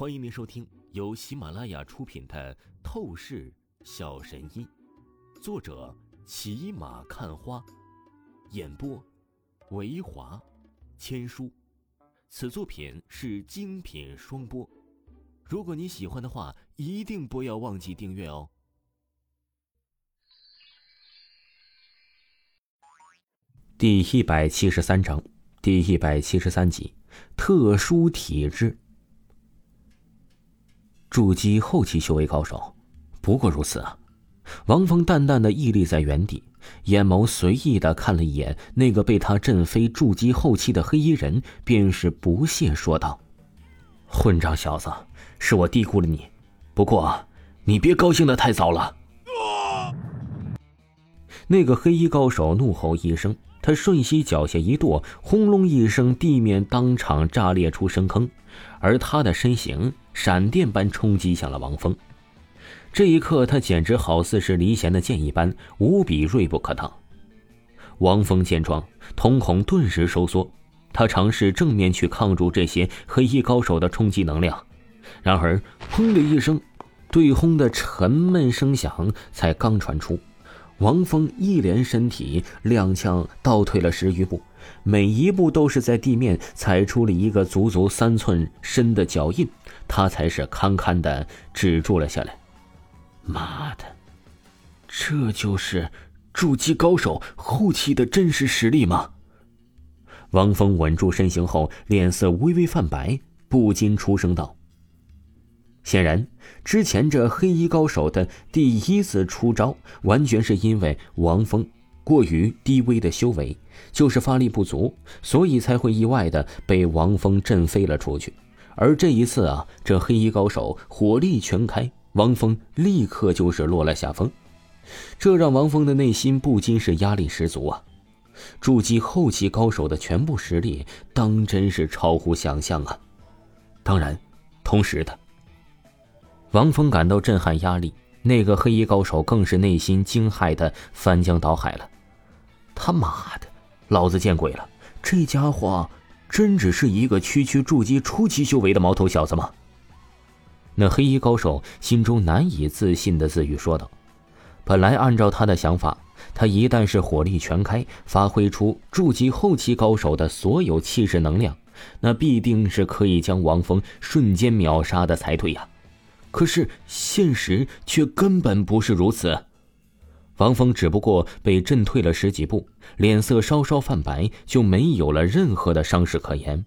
欢迎您收听由喜马拉雅出品的《透视小神医》，作者骑马看花，演播维华千书。此作品是精品双播。如果你喜欢的话，一定不要忘记订阅哦。第一百七十三章，第一百七十三集，特殊体质。筑基后期修为高手，不过如此啊！王峰淡淡的屹立在原地，眼眸随意的看了一眼那个被他震飞筑基后期的黑衣人，便是不屑说道：“混账小子，是我低估了你，不过你别高兴的太早了。”那个黑衣高手怒吼一声，他瞬息脚下一跺，轰隆一声，地面当场炸裂出深坑，而他的身形。闪电般冲击向了王峰，这一刻，他简直好似是离弦的箭一般，无比锐不可当。王峰见状，瞳孔顿时收缩，他尝试正面去抗住这些黑衣高手的冲击能量，然而，砰的一声，对轰的沉闷声响才刚传出。王峰一连身体踉跄倒退了十余步，每一步都是在地面踩出了一个足足三寸深的脚印，他才是堪堪的止住了下来。妈的，这就是筑基高手后期的真实实力吗？王峰稳住身形后，脸色微微泛白，不禁出声道。显然，之前这黑衣高手的第一次出招，完全是因为王峰过于低微的修为，就是发力不足，所以才会意外的被王峰震飞了出去。而这一次啊，这黑衣高手火力全开，王峰立刻就是落了下风，这让王峰的内心不禁是压力十足啊！筑基后期高手的全部实力，当真是超乎想象啊！当然，同时的。王峰感到震撼压力，那个黑衣高手更是内心惊骇的翻江倒海了。他妈的，老子见鬼了！这家伙真只是一个区区筑基初期修为的毛头小子吗？那黑衣高手心中难以自信的自语说道：“本来按照他的想法，他一旦是火力全开，发挥出筑基后期高手的所有气势能量，那必定是可以将王峰瞬间秒杀的才对呀。”可是现实却根本不是如此，王峰只不过被震退了十几步，脸色稍稍泛白，就没有了任何的伤势可言。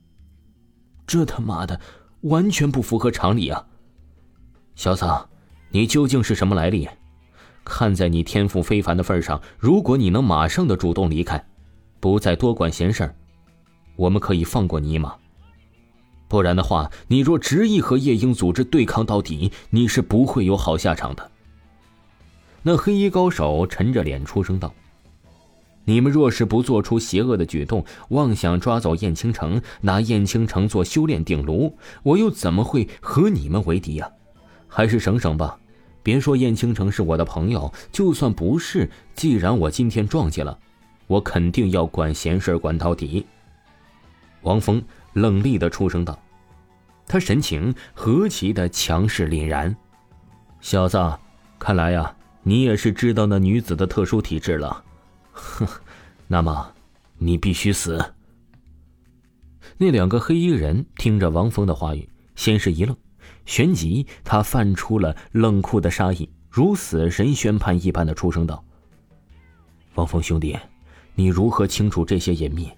这他妈的完全不符合常理啊！小子，你究竟是什么来历？看在你天赋非凡的份上，如果你能马上的主动离开，不再多管闲事，我们可以放过你一马。不然的话，你若执意和夜莺组织对抗到底，你是不会有好下场的。那黑衣高手沉着脸出声道：“你们若是不做出邪恶的举动，妄想抓走燕青城，拿燕青城做修炼鼎炉，我又怎么会和你们为敌呀？还是省省吧。别说燕青城是我的朋友，就算不是，既然我今天撞见了，我肯定要管闲事管到底。”王峰冷厉的出声道。他神情何其的强势凛然，小子，看来呀，你也是知道那女子的特殊体质了。哼，那么，你必须死。那两个黑衣人听着王峰的话语，先是一愣，旋即他泛出了冷酷的杀意，如死神宣判一般的出声道：“王峰兄弟，你如何清楚这些隐秘？”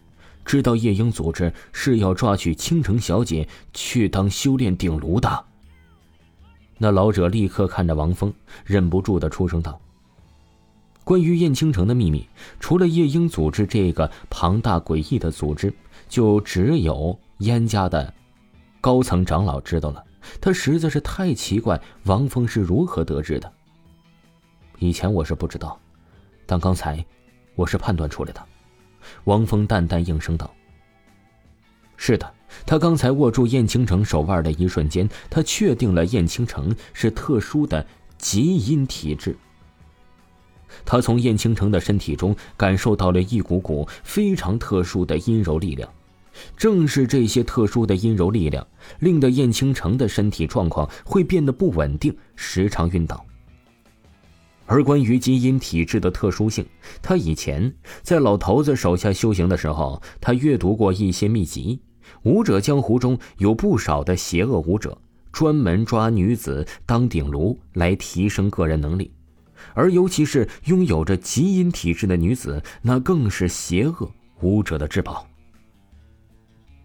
知道夜莺组织是要抓取倾城小姐去当修炼鼎炉的。那老者立刻看着王峰，忍不住的出声道：“关于燕青城的秘密，除了夜莺组织这个庞大诡异的组织，就只有燕家的高层长老知道了。他实在是太奇怪，王峰是如何得知的。以前我是不知道，但刚才我是判断出来的。”王峰淡淡应声道：“是的，他刚才握住燕青城手腕的一瞬间，他确定了燕青城是特殊的极阴体质。他从燕青城的身体中感受到了一股股非常特殊的阴柔力量，正是这些特殊的阴柔力量，令得燕青城的身体状况会变得不稳定，时常晕倒。而关于基因体质的特殊性，他以前在老头子手下修行的时候，他阅读过一些秘籍。武者江湖中有不少的邪恶武者，专门抓女子当顶炉来提升个人能力，而尤其是拥有着基因体质的女子，那更是邪恶武者的至宝。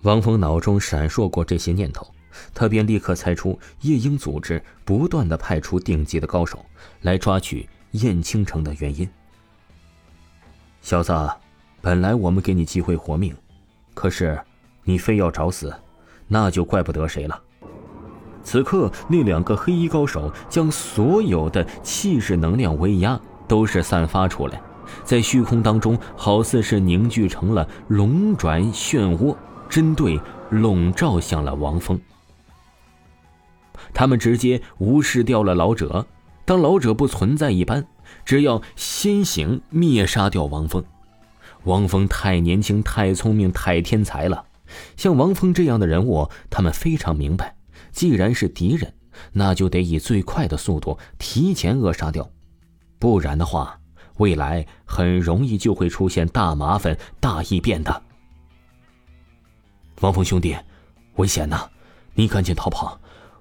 王峰脑中闪烁过这些念头，他便立刻猜出夜莺组织不断的派出顶级的高手来抓取燕青城的原因。小子，本来我们给你机会活命，可是你非要找死，那就怪不得谁了。此刻，那两个黑衣高手将所有的气势能量威压都是散发出来，在虚空当中，好似是凝聚成了龙转漩涡。针对笼罩向了王峰，他们直接无视掉了老者，当老者不存在一般，只要先行灭杀掉王峰。王峰太年轻、太聪明、太天才了，像王峰这样的人物，他们非常明白，既然是敌人，那就得以最快的速度提前扼杀掉，不然的话，未来很容易就会出现大麻烦、大异变的。王峰兄弟，危险呐！你赶紧逃跑，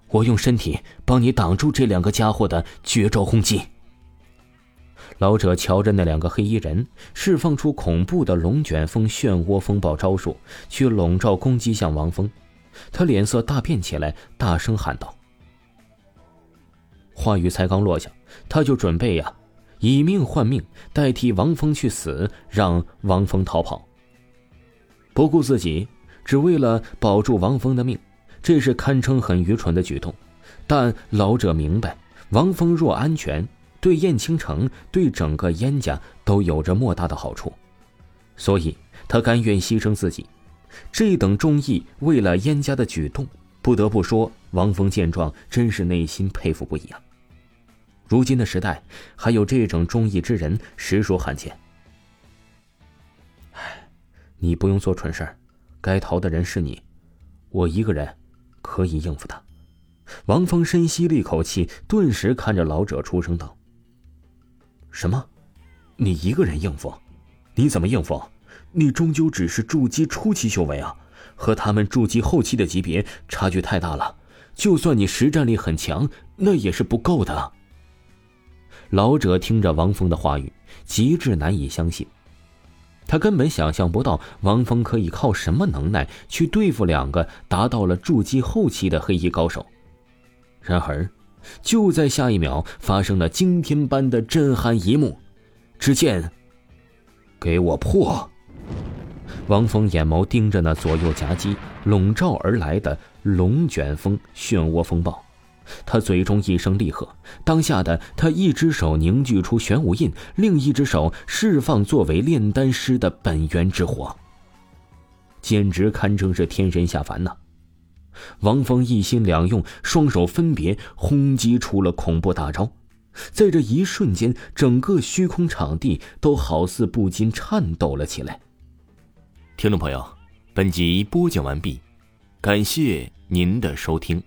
我用身体帮你挡住这两个家伙的绝招轰击。老者瞧着那两个黑衣人，释放出恐怖的龙卷风漩涡风暴招数，去笼罩攻击向王峰。他脸色大变起来，大声喊道：“话语才刚落下，他就准备呀，以命换命，代替王峰去死，让王峰逃跑，不顾自己。”只为了保住王峰的命，这是堪称很愚蠢的举动。但老者明白，王峰若安全，对燕青城、对整个燕家都有着莫大的好处，所以他甘愿牺牲自己。这等忠义为了燕家的举动，不得不说，王峰见状真是内心佩服不已啊！如今的时代，还有这种忠义之人，实属罕见。唉，你不用做蠢事儿。该逃的人是你，我一个人可以应付他。王峰深吸了一口气，顿时看着老者出声道：“什么？你一个人应付？你怎么应付？你终究只是筑基初期修为啊，和他们筑基后期的级别差距太大了。就算你实战力很强，那也是不够的。”老者听着王峰的话语，极致难以相信。他根本想象不到王峰可以靠什么能耐去对付两个达到了筑基后期的黑衣高手。然而，就在下一秒，发生了惊天般的震撼一幕。只见，给我破！王峰眼眸盯着那左右夹击、笼罩而来的龙卷风漩涡风暴。他嘴中一声厉喝，当下的他一只手凝聚出玄武印，另一只手释放作为炼丹师的本源之火，简直堪称是天神下凡呐！王峰一心两用，双手分别轰击出了恐怖大招，在这一瞬间，整个虚空场地都好似不禁颤抖了起来。听众朋友，本集播讲完毕，感谢您的收听。